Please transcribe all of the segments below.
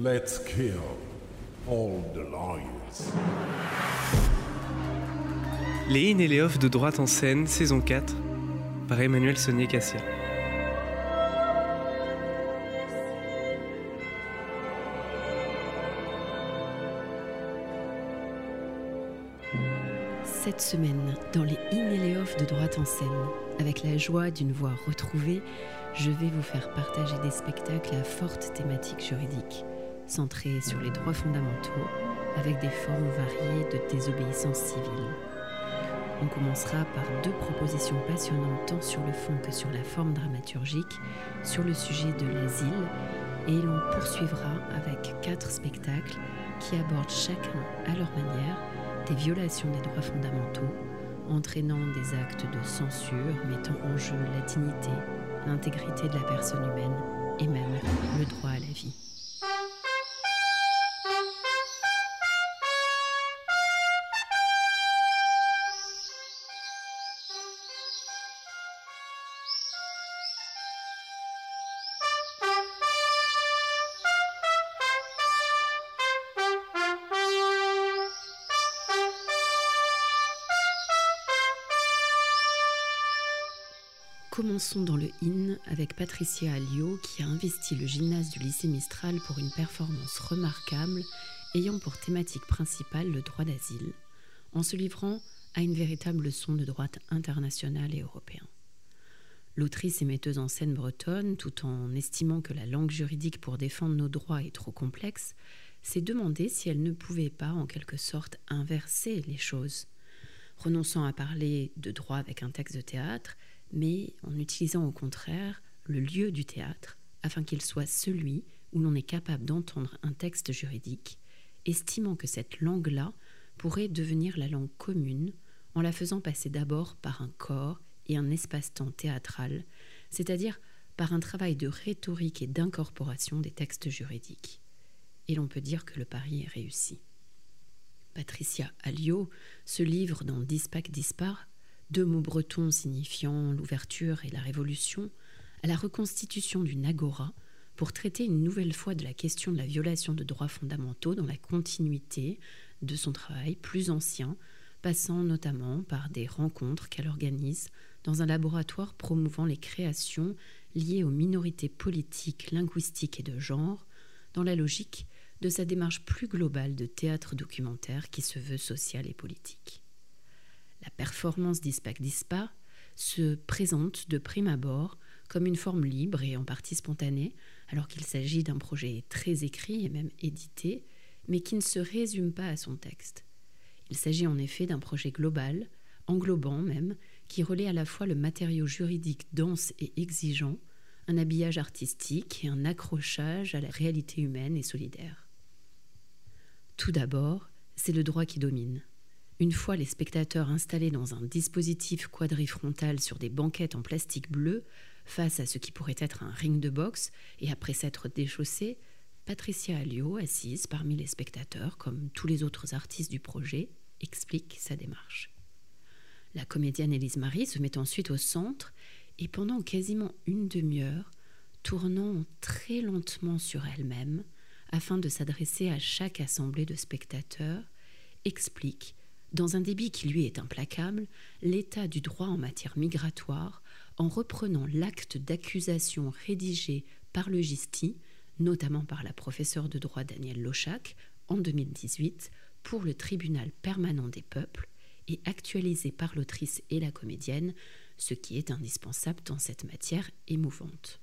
Let's kill all the. Les in et les off de droite en scène, saison 4, par Emmanuel Sonnier-Cassia. Cette semaine, dans les in et les off de droite en scène, avec la joie d'une voix retrouvée, je vais vous faire partager des spectacles à forte thématique juridique, centrés sur les droits fondamentaux, avec des formes variées de désobéissance civile. On commencera par deux propositions passionnantes tant sur le fond que sur la forme dramaturgique, sur le sujet de l'asile, et l'on poursuivra avec quatre spectacles qui abordent chacun à leur manière des violations des droits fondamentaux, entraînant des actes de censure mettant en jeu la dignité, l'intégrité de la personne humaine et même le droit à la vie. Commençons dans le IN avec Patricia Alliot qui a investi le gymnase du lycée Mistral pour une performance remarquable ayant pour thématique principale le droit d'asile, en se livrant à une véritable leçon de droit international et européen. L'autrice et metteuse en scène bretonne, tout en estimant que la langue juridique pour défendre nos droits est trop complexe, s'est demandé si elle ne pouvait pas en quelque sorte inverser les choses. Renonçant à parler de droit avec un texte de théâtre, mais en utilisant au contraire le lieu du théâtre afin qu'il soit celui où l'on est capable d'entendre un texte juridique, estimant que cette langue-là pourrait devenir la langue commune en la faisant passer d'abord par un corps et un espace-temps théâtral, c'est-à-dire par un travail de rhétorique et d'incorporation des textes juridiques. Et l'on peut dire que le pari est réussi. Patricia Alliot se livre dans Dispac Dispar deux mots bretons signifiant l'ouverture et la révolution, à la reconstitution d'une agora pour traiter une nouvelle fois de la question de la violation de droits fondamentaux dans la continuité de son travail plus ancien, passant notamment par des rencontres qu'elle organise dans un laboratoire promouvant les créations liées aux minorités politiques, linguistiques et de genre, dans la logique de sa démarche plus globale de théâtre documentaire qui se veut sociale et politique. La performance d'Ispac Dispa se présente de prime abord comme une forme libre et en partie spontanée, alors qu'il s'agit d'un projet très écrit et même édité, mais qui ne se résume pas à son texte. Il s'agit en effet d'un projet global, englobant même, qui relaie à la fois le matériau juridique dense et exigeant, un habillage artistique et un accrochage à la réalité humaine et solidaire. Tout d'abord, c'est le droit qui domine. Une fois les spectateurs installés dans un dispositif quadrifrontal sur des banquettes en plastique bleu, face à ce qui pourrait être un ring de boxe, et après s'être déchaussés, Patricia Alliot, assise parmi les spectateurs, comme tous les autres artistes du projet, explique sa démarche. La comédienne Élise Marie se met ensuite au centre et pendant quasiment une demi-heure, tournant très lentement sur elle-même, afin de s'adresser à chaque assemblée de spectateurs, explique dans un débit qui lui est implacable, l'état du droit en matière migratoire en reprenant l'acte d'accusation rédigé par le GISTI, notamment par la professeure de droit Danielle Lochac, en 2018, pour le tribunal permanent des peuples, et actualisé par l'autrice et la comédienne, ce qui est indispensable dans cette matière émouvante.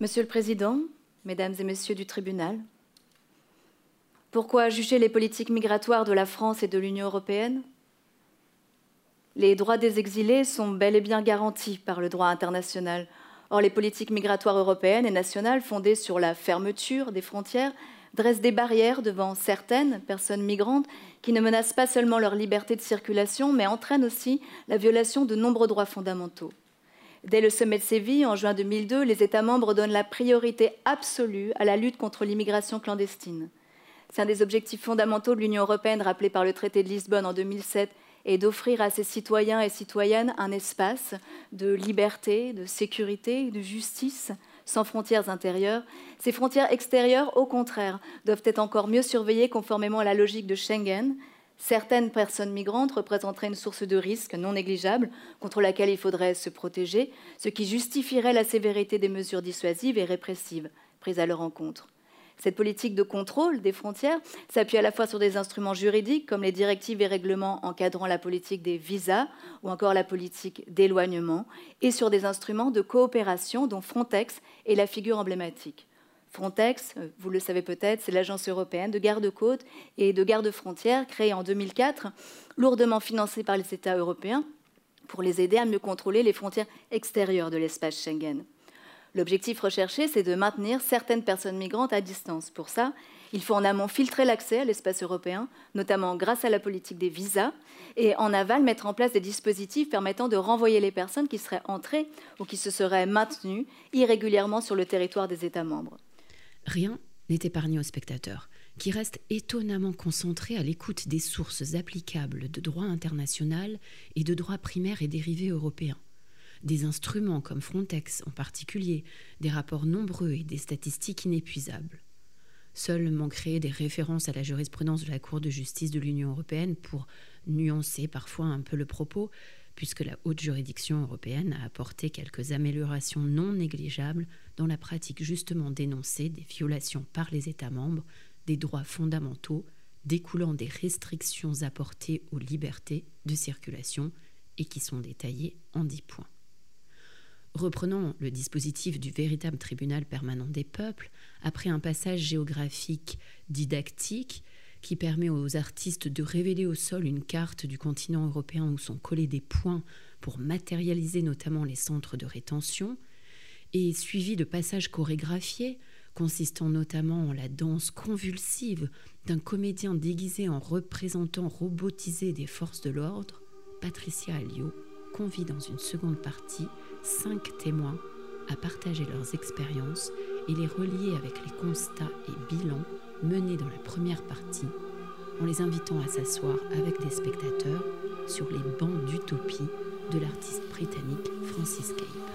Monsieur le Président, Mesdames et Messieurs du tribunal, pourquoi juger les politiques migratoires de la France et de l'Union européenne? Les droits des exilés sont bel et bien garantis par le droit international. Or, les politiques migratoires européennes et nationales fondées sur la fermeture des frontières dressent des barrières devant certaines personnes migrantes qui ne menacent pas seulement leur liberté de circulation, mais entraînent aussi la violation de nombreux droits fondamentaux. Dès le sommet de Séville, en juin 2002, les États membres donnent la priorité absolue à la lutte contre l'immigration clandestine. C'est un des objectifs fondamentaux de l'Union européenne rappelé par le traité de Lisbonne en 2007 et d'offrir à ses citoyens et citoyennes un espace de liberté, de sécurité, de justice sans frontières intérieures, ces frontières extérieures, au contraire, doivent être encore mieux surveillées conformément à la logique de Schengen. Certaines personnes migrantes représenteraient une source de risque non négligeable contre laquelle il faudrait se protéger, ce qui justifierait la sévérité des mesures dissuasives et répressives prises à leur encontre. Cette politique de contrôle des frontières s'appuie à la fois sur des instruments juridiques comme les directives et règlements encadrant la politique des visas ou encore la politique d'éloignement et sur des instruments de coopération dont Frontex est la figure emblématique. Frontex, euh, vous le savez peut-être, c'est l'agence européenne de garde-côtes et de garde-frontières créée en 2004, lourdement financée par les États européens pour les aider à mieux contrôler les frontières extérieures de l'espace Schengen. L'objectif recherché, c'est de maintenir certaines personnes migrantes à distance. Pour ça, il faut en amont filtrer l'accès à l'espace européen, notamment grâce à la politique des visas, et en aval mettre en place des dispositifs permettant de renvoyer les personnes qui seraient entrées ou qui se seraient maintenues irrégulièrement sur le territoire des États membres. Rien n'est épargné aux spectateurs, qui restent étonnamment concentrés à l'écoute des sources applicables de droit international et de droit primaire et dérivé européen des instruments comme Frontex en particulier, des rapports nombreux et des statistiques inépuisables. Seules manqueraient des références à la jurisprudence de la Cour de justice de l'Union européenne pour nuancer parfois un peu le propos, puisque la haute juridiction européenne a apporté quelques améliorations non négligeables dans la pratique justement dénoncée des violations par les États membres des droits fondamentaux découlant des restrictions apportées aux libertés de circulation et qui sont détaillées en dix points. Reprenons le dispositif du véritable tribunal permanent des peuples, après un passage géographique didactique qui permet aux artistes de révéler au sol une carte du continent européen où sont collés des points pour matérialiser notamment les centres de rétention, et suivi de passages chorégraphiés consistant notamment en la danse convulsive d'un comédien déguisé en représentant robotisé des forces de l'ordre, Patricia Alliot convie dans une seconde partie cinq témoins à partager leurs expériences et les relier avec les constats et bilans menés dans la première partie, en les invitant à s'asseoir avec des spectateurs sur les bancs d'utopie de l'artiste britannique Francis Cape.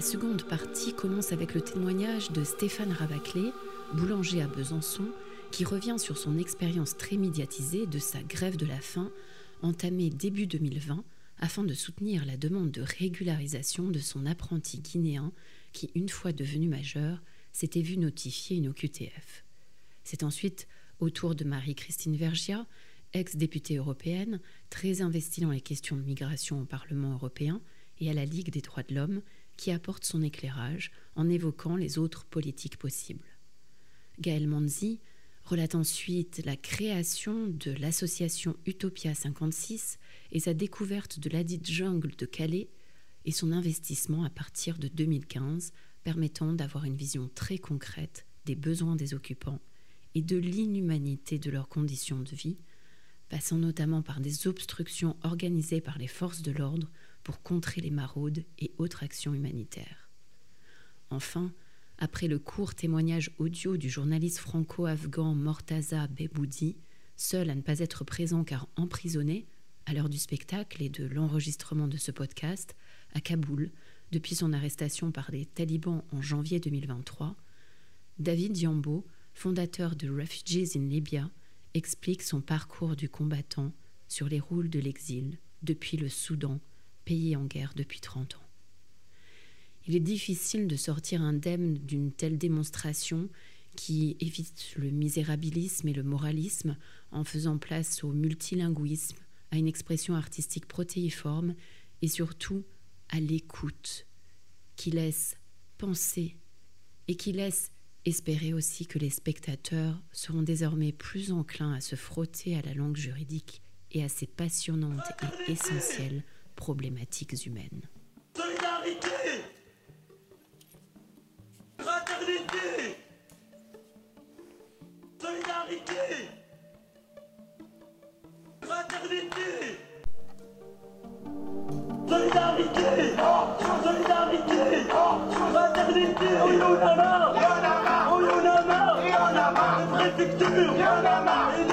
La seconde partie commence avec le témoignage de Stéphane Ravaclé, boulanger à Besançon, qui revient sur son expérience très médiatisée de sa grève de la faim entamée début 2020 afin de soutenir la demande de régularisation de son apprenti guinéen qui, une fois devenu majeur, s'était vu notifier une OQTF. C'est ensuite au tour de Marie-Christine Vergia, ex-députée européenne, très investie dans les questions de migration au Parlement européen et à la Ligue des droits de l'homme, qui apporte son éclairage en évoquant les autres politiques possibles. Gaël Manzi relate ensuite la création de l'association Utopia 56 et sa découverte de ladite jungle de Calais et son investissement à partir de 2015 permettant d'avoir une vision très concrète des besoins des occupants et de l'inhumanité de leurs conditions de vie, passant notamment par des obstructions organisées par les forces de l'ordre pour contrer les maraudes et autres actions humanitaires. Enfin, après le court témoignage audio du journaliste franco-afghan Mortaza Beboudi, seul à ne pas être présent car emprisonné, à l'heure du spectacle et de l'enregistrement de ce podcast, à Kaboul, depuis son arrestation par les talibans en janvier 2023, David Yambo, fondateur de Refugees in Libya, explique son parcours du combattant sur les roules de l'exil depuis le Soudan pays en guerre depuis 30 ans. Il est difficile de sortir indemne d'une telle démonstration qui évite le misérabilisme et le moralisme en faisant place au multilinguisme, à une expression artistique protéiforme et surtout à l'écoute qui laisse penser et qui laisse espérer aussi que les spectateurs seront désormais plus enclins à se frotter à la langue juridique et à ses passionnantes et essentielles problématiques humaines. Solidarité! Fraternité! Solidarité! Fraternité! Solidarité! Solidarité! Fraternité! A marre. Et les préfets,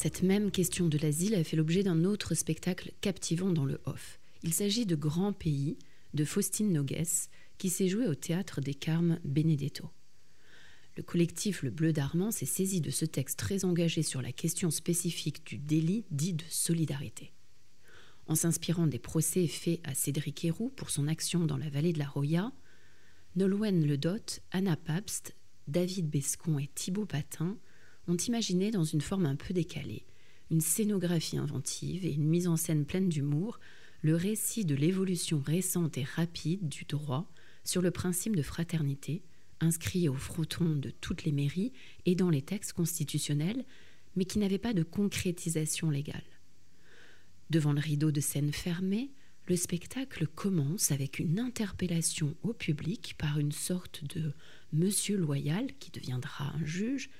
Cette même question de l'asile a fait l'objet d'un autre spectacle captivant dans le off. Il s'agit de Grand Pays de Faustine Nogues qui s'est joué au théâtre des Carmes Benedetto. Le collectif Le Bleu d'Armand s'est saisi de ce texte très engagé sur la question spécifique du délit dit de solidarité. En s'inspirant des procès faits à Cédric Héroux pour son action dans la vallée de la Roya, Nolwenn Ledot, Anna Pabst, David Bescon et Thibaut Patin ont imaginé dans une forme un peu décalée, une scénographie inventive et une mise en scène pleine d'humour, le récit de l'évolution récente et rapide du droit sur le principe de fraternité, inscrit au fronton de toutes les mairies et dans les textes constitutionnels, mais qui n'avait pas de concrétisation légale. Devant le rideau de scène fermé, le spectacle commence avec une interpellation au public par une sorte de monsieur loyal qui deviendra un juge,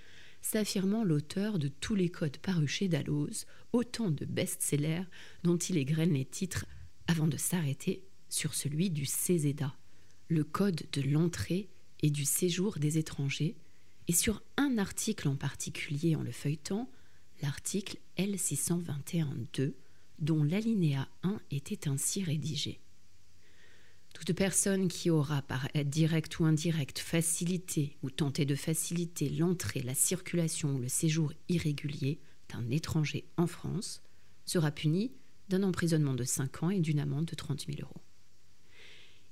s'affirmant l'auteur de tous les codes parus chez Dalloz, autant de best-sellers dont il égrène les titres avant de s'arrêter sur celui du CESEDA, le code de l'entrée et du séjour des étrangers, et sur un article en particulier en le feuilletant, l'article L621-2, dont l'alinéa 1 était ainsi rédigé. Toute personne qui aura, par aide directe ou indirecte, facilité ou tenté de faciliter l'entrée, la circulation ou le séjour irrégulier d'un étranger en France sera punie d'un emprisonnement de 5 ans et d'une amende de 30 000 euros.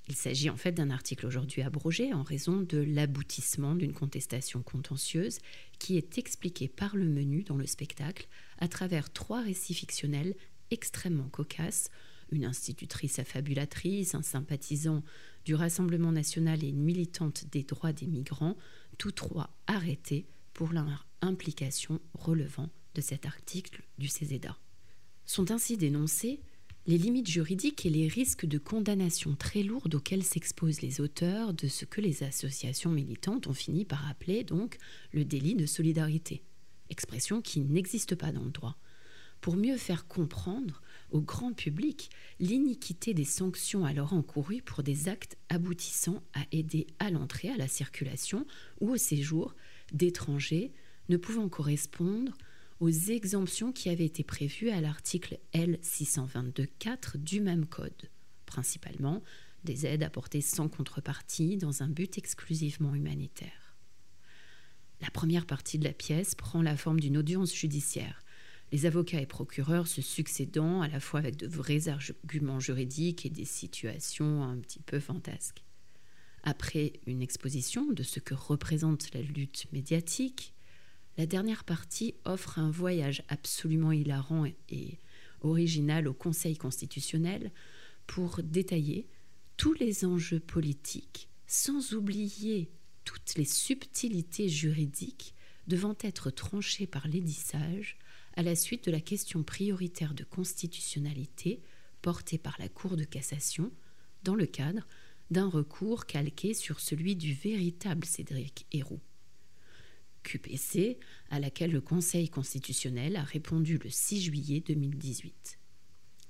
Il s'agit en fait d'un article aujourd'hui abrogé en raison de l'aboutissement d'une contestation contentieuse qui est expliquée par le menu dans le spectacle à travers trois récits fictionnels extrêmement cocasses une institutrice affabulatrice, un sympathisant du Rassemblement national et une militante des droits des migrants, tous trois arrêtés pour leur implication relevant de cet article du CESEDA. Sont ainsi dénoncées les limites juridiques et les risques de condamnation très lourdes auxquels s'exposent les auteurs de ce que les associations militantes ont fini par appeler donc le délit de solidarité, expression qui n'existe pas dans le droit. Pour mieux faire comprendre au grand public l'iniquité des sanctions alors encourues pour des actes aboutissant à aider à l'entrée, à la circulation ou au séjour d'étrangers ne pouvant correspondre aux exemptions qui avaient été prévues à l'article L622.4 du même code, principalement des aides apportées sans contrepartie dans un but exclusivement humanitaire. La première partie de la pièce prend la forme d'une audience judiciaire les avocats et procureurs se succédant à la fois avec de vrais arguments juridiques et des situations un petit peu fantasques. Après une exposition de ce que représente la lutte médiatique, la dernière partie offre un voyage absolument hilarant et original au Conseil constitutionnel pour détailler tous les enjeux politiques sans oublier toutes les subtilités juridiques devant être tranchées par les sages à la suite de la question prioritaire de constitutionnalité portée par la Cour de cassation dans le cadre d'un recours calqué sur celui du véritable Cédric Héroux. QPC, à laquelle le Conseil constitutionnel a répondu le 6 juillet 2018.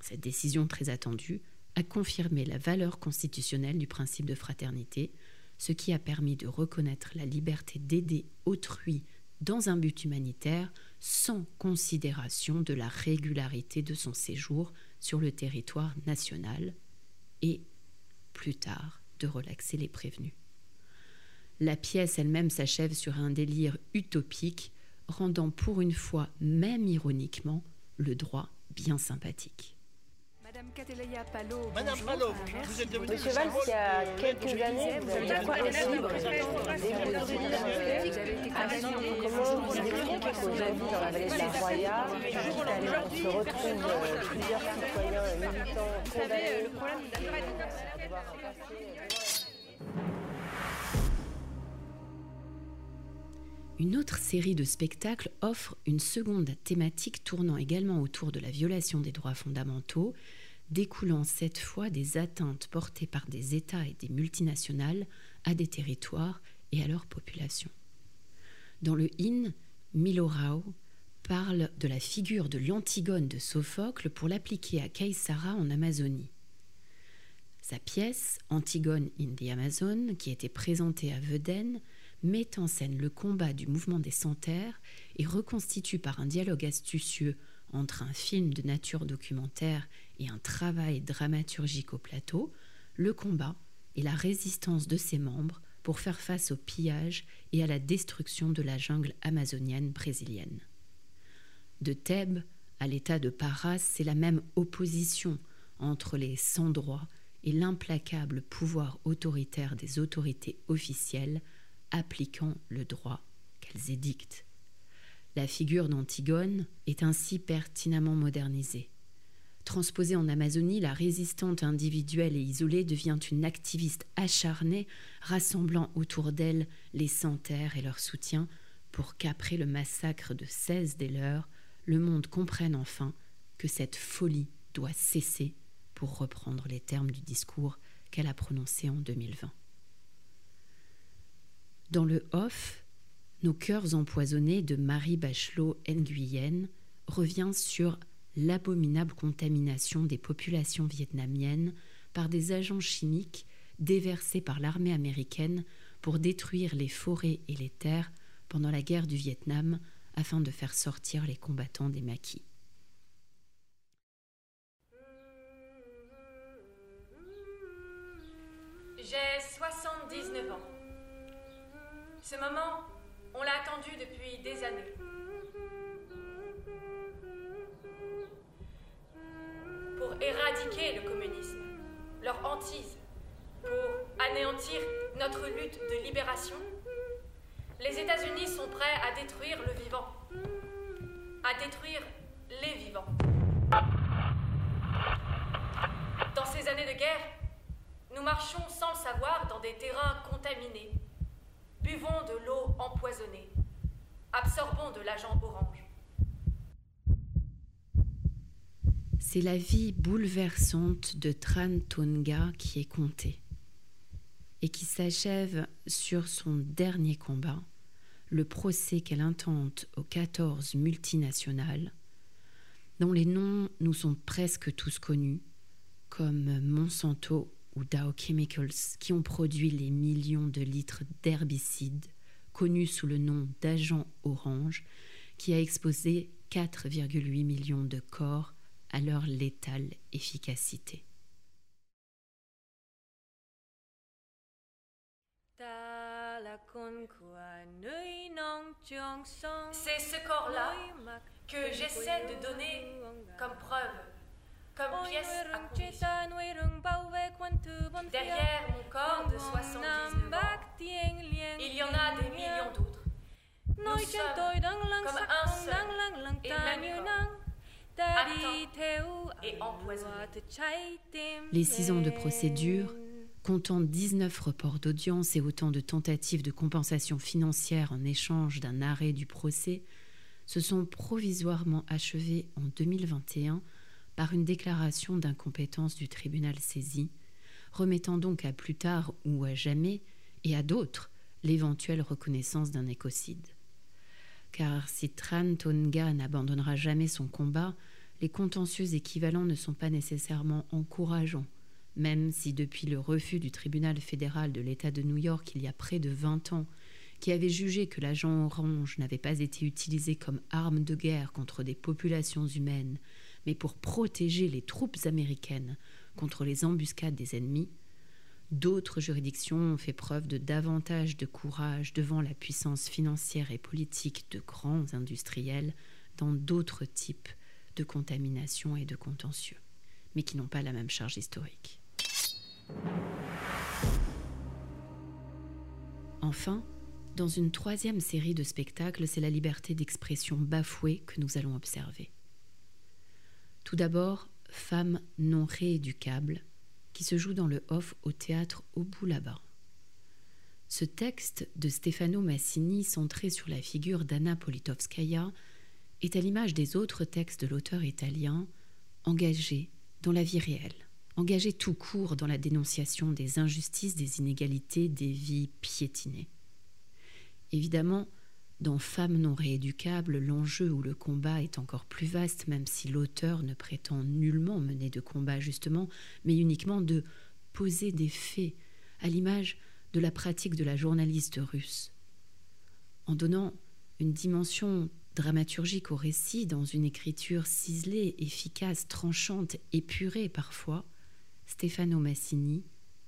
Cette décision très attendue a confirmé la valeur constitutionnelle du principe de fraternité, ce qui a permis de reconnaître la liberté d'aider autrui dans un but humanitaire sans considération de la régularité de son séjour sur le territoire national et plus tard de relaxer les prévenus. La pièce elle-même s'achève sur un délire utopique, rendant pour une fois, même ironiquement, le droit bien sympathique. Madame Cateleya Palo. Madame Palo, vous êtes devenue Monsieur Valls, il y a quelques années, vous avez quoi libre Comment vous expliquez qu'aujourd'hui, dans la vallée de la Roya, on se retrouve plusieurs citoyens militants condamnés. le problème de la à devoir passer Une autre série de spectacles offre une seconde thématique tournant également autour de la violation des droits fondamentaux, découlant cette fois des atteintes portées par des États et des multinationales à des territoires et à leur population. Dans le hymne, Milorao parle de la figure de l'Antigone de Sophocle pour l'appliquer à Caesara en Amazonie. Sa pièce, Antigone in the Amazon, qui était présentée à Veden, met en scène le combat du mouvement des Centaires et reconstitue par un dialogue astucieux entre un film de nature documentaire et un travail dramaturgique au plateau, le combat et la résistance de ses membres pour faire face au pillage et à la destruction de la jungle amazonienne brésilienne. De Thèbes à l'état de Paras, c'est la même opposition entre les sans-droits et l'implacable pouvoir autoritaire des autorités officielles appliquant le droit qu'elles édictent. La figure d'Antigone est ainsi pertinemment modernisée. Transposée en Amazonie, la résistante individuelle et isolée devient une activiste acharnée, rassemblant autour d'elle les centaires et leurs soutiens pour qu'après le massacre de 16 des leurs, le monde comprenne enfin que cette folie doit cesser, pour reprendre les termes du discours qu'elle a prononcé en 2020. Dans le off, Nos cœurs empoisonnés de Marie Bachelot Nguyen revient sur l'abominable contamination des populations vietnamiennes par des agents chimiques déversés par l'armée américaine pour détruire les forêts et les terres pendant la guerre du Vietnam afin de faire sortir les combattants des maquis. J'ai 79 ans. Ce moment, on l'a attendu depuis des années. Le communisme, leur hantise, pour anéantir notre lutte de libération, les États-Unis sont prêts à détruire le vivant, à détruire les vivants. Dans ces années de guerre, nous marchons sans le savoir dans des terrains contaminés. Buvons de l'eau empoisonnée. Absorbons de l'agent orange. C'est la vie bouleversante de Tran Tonga qui est contée et qui s'achève sur son dernier combat, le procès qu'elle intente aux 14 multinationales, dont les noms nous sont presque tous connus, comme Monsanto ou Dow Chemicals, qui ont produit les millions de litres d'herbicides, connus sous le nom d'agent orange, qui a exposé 4,8 millions de corps à leur létale efficacité. C'est ce corps-là que j'essaie de donner comme preuve, comme pièce. Derrière mon corps de 79 ans, il y en a des millions d'autres. Nous sommes comme un seul et même corps, attend et empoisonné. Les six ans de procédure, comptant 19 reports d'audience et autant de tentatives de compensation financière en échange d'un arrêt du procès, se sont provisoirement achevés en 2021 par une déclaration d'incompétence du tribunal saisi, remettant donc à plus tard ou à jamais, et à d'autres, l'éventuelle reconnaissance d'un écocide. Car si Tran Tonga n'abandonnera jamais son combat, les contentieux équivalents ne sont pas nécessairement encourageants, même si depuis le refus du tribunal fédéral de l'État de New York il y a près de 20 ans, qui avait jugé que l'agent orange n'avait pas été utilisé comme arme de guerre contre des populations humaines, mais pour protéger les troupes américaines contre les embuscades des ennemis, D'autres juridictions ont fait preuve de davantage de courage devant la puissance financière et politique de grands industriels dans d'autres types de contamination et de contentieux, mais qui n'ont pas la même charge historique. Enfin, dans une troisième série de spectacles, c'est la liberté d'expression bafouée que nous allons observer. Tout d'abord, Femme non rééducable, qui se joue dans le off au théâtre au bout là-bas. Ce texte de Stefano Massini, centré sur la figure d'Anna Politkovskaya, est à l'image des autres textes de l'auteur italien, engagé dans la vie réelle, engagé tout court dans la dénonciation des injustices, des inégalités, des vies piétinées. Évidemment, dans Femmes non rééducables, l'enjeu ou le combat est encore plus vaste, même si l'auteur ne prétend nullement mener de combat justement, mais uniquement de poser des faits, à l'image de la pratique de la journaliste russe. En donnant une dimension dramaturgique au récit dans une écriture ciselée, efficace, tranchante, épurée parfois, Stefano Massini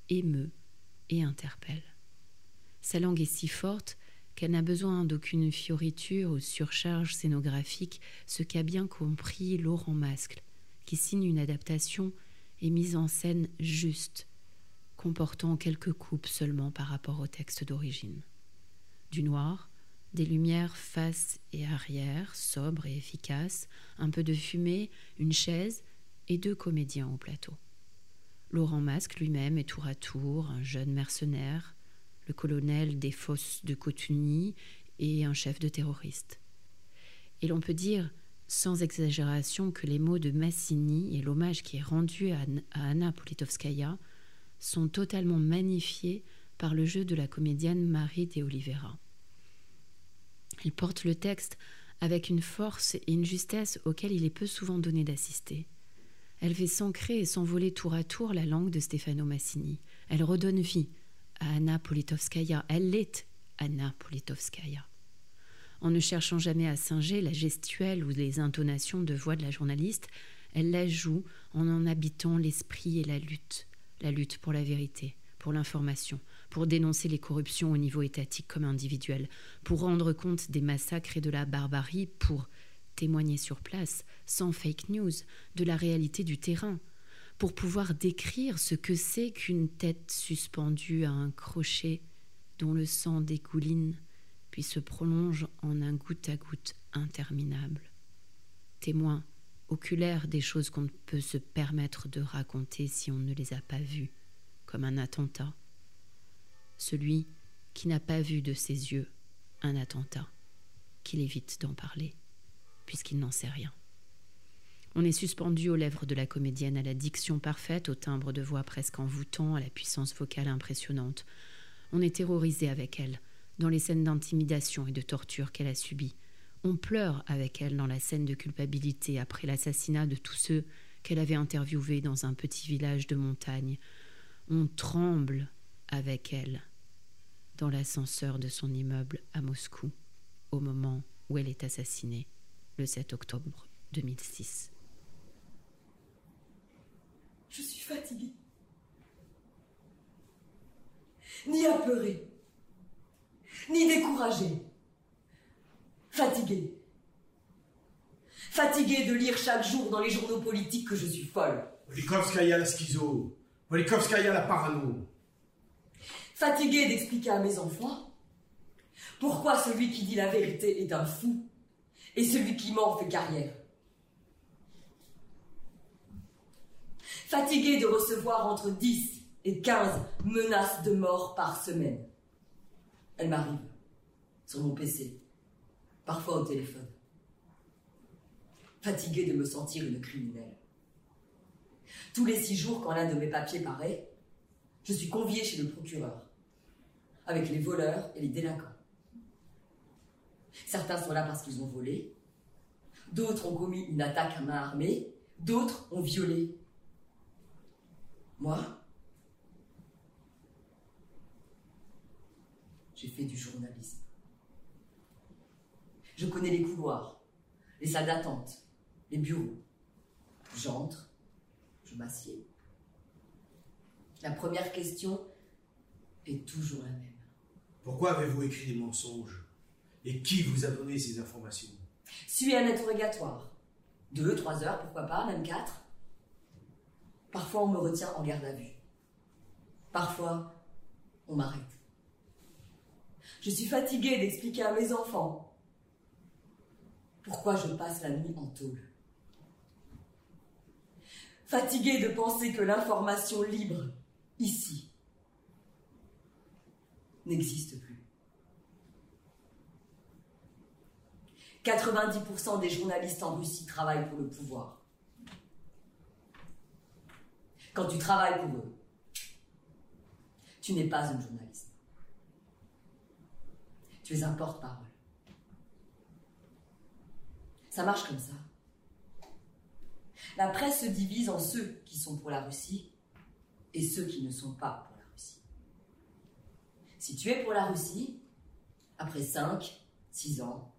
émeut et interpelle. Sa langue est si forte qu'elle n'a besoin d'aucune fioriture ou surcharge scénographique, ce qu'a bien compris Laurent Mascle, qui signe une adaptation et mise en scène juste, comportant quelques coupes seulement par rapport au texte d'origine. Du noir, des lumières face et arrière, sobres et efficaces, un peu de fumée, une chaise et deux comédiens au plateau. Laurent Masque lui-même est tour à tour un jeune mercenaire, colonel des fosses de Cotigny et un chef de terroriste. Et l'on peut dire, sans exagération, que les mots de Massini et l'hommage qui est rendu à, Anna Politkovskaya sont totalement magnifiés par le jeu de la comédienne Marie de Oliveira. Elle porte le texte avec une force et une justesse auxquelles il est peu souvent donné d'assister. Elle fait s'ancrer et s'envoler tour à tour la langue de Stefano Massini. Elle redonne vie Anna Politkovskaya. Elle l'est, Anna Politkovskaya. En ne cherchant jamais à singer la gestuelle ou les intonations de voix de la journaliste, elle la joue en en habitant l'esprit et la lutte, la lutte pour la vérité, pour l'information, pour dénoncer les corruptions au niveau étatique comme individuel, pour rendre compte des massacres et de la barbarie, pour témoigner sur place, sans fake news, de la réalité du terrain, pour pouvoir décrire ce que c'est qu'une tête suspendue à un crochet dont le sang dégouline puis se prolonge en un goutte à goutte interminable. Témoin oculaire des choses qu'on ne peut se permettre de raconter si on ne les a pas vues, comme un attentat. Celui qui n'a pas vu de ses yeux un attentat, qu'il évite d'en parler, puisqu'il n'en sait rien. On est suspendu aux lèvres de la comédienne à la diction parfaite, au timbre de voix presque envoûtant, à la puissance vocale impressionnante. On est terrorisé avec elle, dans les scènes d'intimidation et de torture qu'elle a subies. On pleure avec elle dans la scène de culpabilité après l'assassinat de tous ceux qu'elle avait interviewés dans un petit village de montagne. On tremble avec elle dans l'ascenseur de son immeuble à Moscou au moment où elle est assassinée, le 7 octobre 2006. Je suis fatiguée. Ni apeurée, ni découragée. Fatiguée. Fatiguée de lire chaque jour dans les journaux politiques que je suis folle. Polikovskaya la schizo. Polikovskaya la parano. Fatiguée d'expliquer à mes enfants pourquoi celui qui dit la vérité est un fou et celui qui ment fait carrière. Fatiguée de recevoir entre 10 et 15 menaces de mort par semaine. Elle m'arrive sur mon PC, parfois au téléphone. Fatiguée de me sentir une criminelle. Tous les six jours, quand l'un de mes papiers paraît, je suis conviée chez le procureur, avec les voleurs et les délinquants. Certains sont là parce qu'ils ont volé, d'autres ont commis une attaque à main armée, d'autres ont violé moi, j'ai fait du journalisme. Je connais les couloirs, les salles d'attente, les bureaux. J'entre, je m'assieds. La première question est toujours la même. Pourquoi avez-vous écrit des mensonges? Et qui vous a donné ces informations? Suis un interrogatoire. Deux, trois heures, pourquoi pas, même quatre. Parfois, on me retient en garde à vue. Parfois, on m'arrête. Je suis fatiguée d'expliquer à mes enfants pourquoi je passe la nuit en tôle. Fatiguée de penser que l'information libre, ici, n'existe plus. 90% des journalistes en Russie travaillent pour le pouvoir. Quand tu travailles pour eux, tu n'es pas une journaliste. Tu es un porte-parole. Ça marche comme ça. La presse se divise en ceux qui sont pour la Russie et ceux qui ne sont pas pour la Russie. Si tu es pour la Russie, après 5, 6 ans,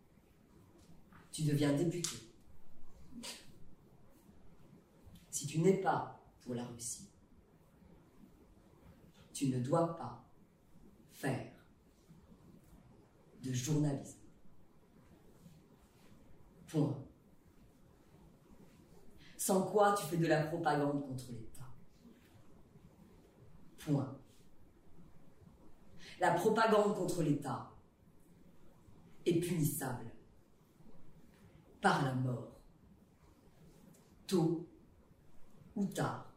tu deviens député. Si tu n'es pas pour la Russie, tu ne dois pas faire de journalisme. Point. Sans quoi tu fais de la propagande contre l'État. Point. La propagande contre l'État est punissable par la mort, tôt ou tard.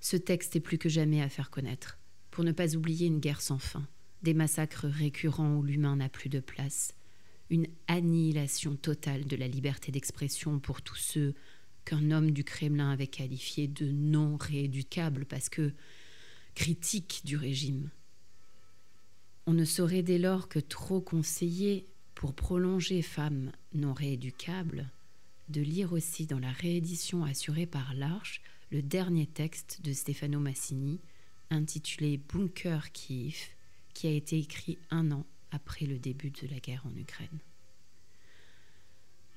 Ce texte est plus que jamais à faire connaître, pour ne pas oublier une guerre sans fin, des massacres récurrents où l'humain n'a plus de place, une annihilation totale de la liberté d'expression pour tous ceux qu'un homme du Kremlin avait qualifiés de non rééducables parce que critiques du régime. On ne saurait dès lors que trop conseiller, pour prolonger femmes non rééducables, de lire aussi dans la réédition assurée par l'Arche le dernier texte de Stefano Massini, intitulé Bunker Kiev, qui a été écrit un an après le début de la guerre en Ukraine.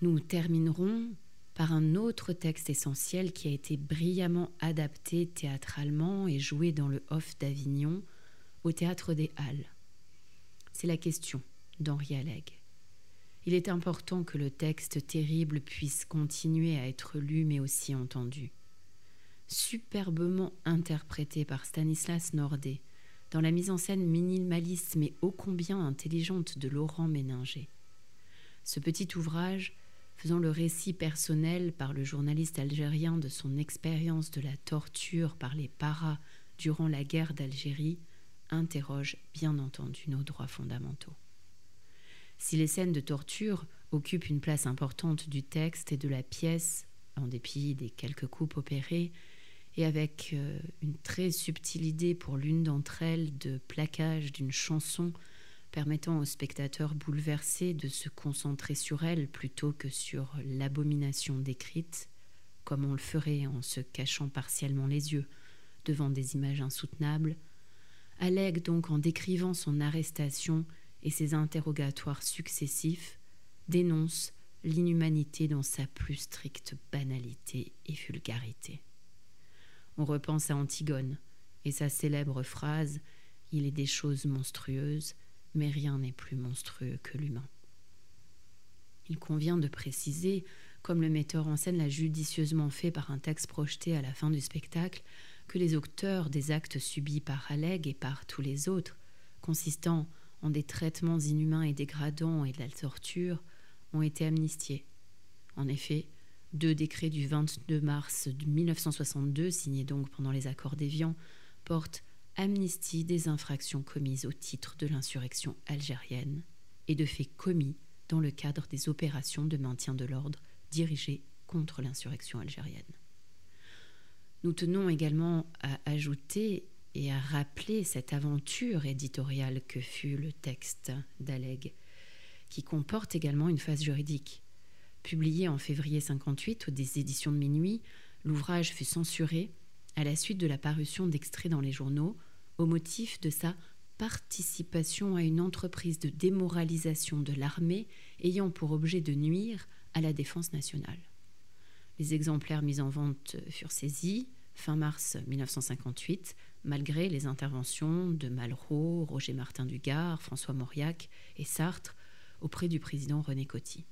Nous terminerons par un autre texte essentiel qui a été brillamment adapté théâtralement et joué dans le Off d'Avignon au théâtre des Halles. C'est la question d'Henri Alleg. Il est important que le texte terrible puisse continuer à être lu mais aussi entendu. Superbement interprété par Stanislas Nordet, dans la mise en scène minimaliste mais ô combien intelligente de Laurent Méninger. Ce petit ouvrage, faisant le récit personnel par le journaliste algérien de son expérience de la torture par les paras durant la guerre d'Algérie, interroge bien entendu nos droits fondamentaux. Si les scènes de torture occupent une place importante du texte et de la pièce, en dépit des quelques coupes opérées, et avec euh, une très subtile idée pour l'une d'entre elles de plaquage d'une chanson permettant aux spectateurs bouleversés de se concentrer sur elle plutôt que sur l'abomination décrite, comme on le ferait en se cachant partiellement les yeux devant des images insoutenables, allègue donc en décrivant son arrestation et ses interrogatoires successifs, dénonce l'inhumanité dans sa plus stricte banalité et vulgarité. On repense à Antigone et sa célèbre phrase Il est des choses monstrueuses, mais rien n'est plus monstrueux que l'humain. Il convient de préciser, comme le metteur en scène l'a judicieusement fait par un texte projeté à la fin du spectacle, que les auteurs des actes subis par Alleg et par tous les autres, consistant des traitements inhumains et dégradants et de la torture, ont été amnistiés. En effet, deux décrets du 22 mars 1962, signés donc pendant les accords d'Évian, portent amnistie des infractions commises au titre de l'insurrection algérienne et de faits commis dans le cadre des opérations de maintien de l'ordre dirigées contre l'insurrection algérienne. Nous tenons également à ajouter et à rappeler cette aventure éditoriale que fut le texte d'Alleg, qui comporte également une phase juridique. Publié en février 58 aux des éditions de minuit, l'ouvrage fut censuré à la suite de la parution d'extraits dans les journaux au motif de sa participation à une entreprise de démoralisation de l'armée ayant pour objet de nuire à la défense nationale. Les exemplaires mis en vente furent saisis fin mars 1958, malgré les interventions de Malraux, Roger Martin Dugard, François Mauriac et Sartre auprès du président René Coty.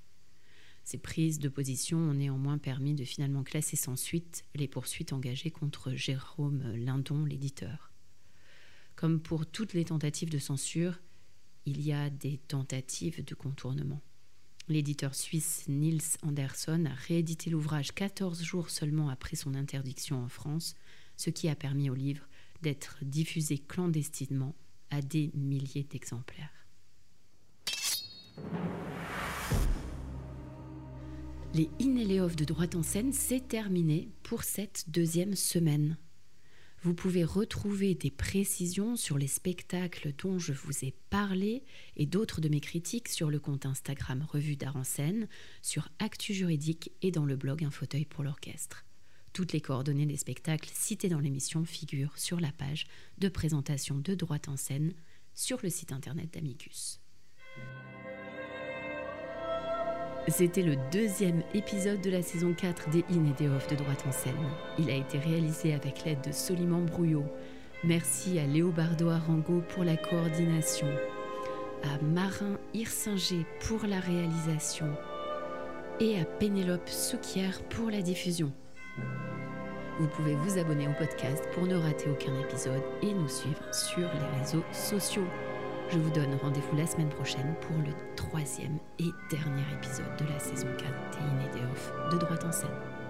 Ces prises de position ont néanmoins permis de finalement classer sans suite les poursuites engagées contre Jérôme Lindon, l'éditeur. Comme pour toutes les tentatives de censure, il y a des tentatives de contournement. L'éditeur suisse Niels Anderson a réédité l'ouvrage 14 jours seulement après son interdiction en France, ce qui a permis au livre d'être diffusé clandestinement à des milliers d'exemplaires. Les in et les off de droite en scène, c'est terminé pour cette deuxième semaine. Vous pouvez retrouver des précisions sur les spectacles dont je vous ai parlé et d'autres de mes critiques sur le compte Instagram Revue d'Art en scène, sur Actu Juridique et dans le blog Un fauteuil pour l'orchestre. Toutes les coordonnées des spectacles cités dans l'émission figurent sur la page de présentation de droite en scène sur le site internet d'Amicus. C'était le deuxième épisode de la saison 4 des In et des Off de Droite en scène. Il a été réalisé avec l'aide de Soliman Brouillot. Merci à Léobardo Arango pour la coordination, à Marin Hirsinger pour la réalisation et à Pénélope Souquière pour la diffusion. Vous pouvez vous abonner au podcast pour ne rater aucun épisode et nous suivre sur les réseaux sociaux. Je vous donne rendez-vous la semaine prochaine pour le troisième et dernier épisode de la saison 4 des In et des Off de Droite en scène.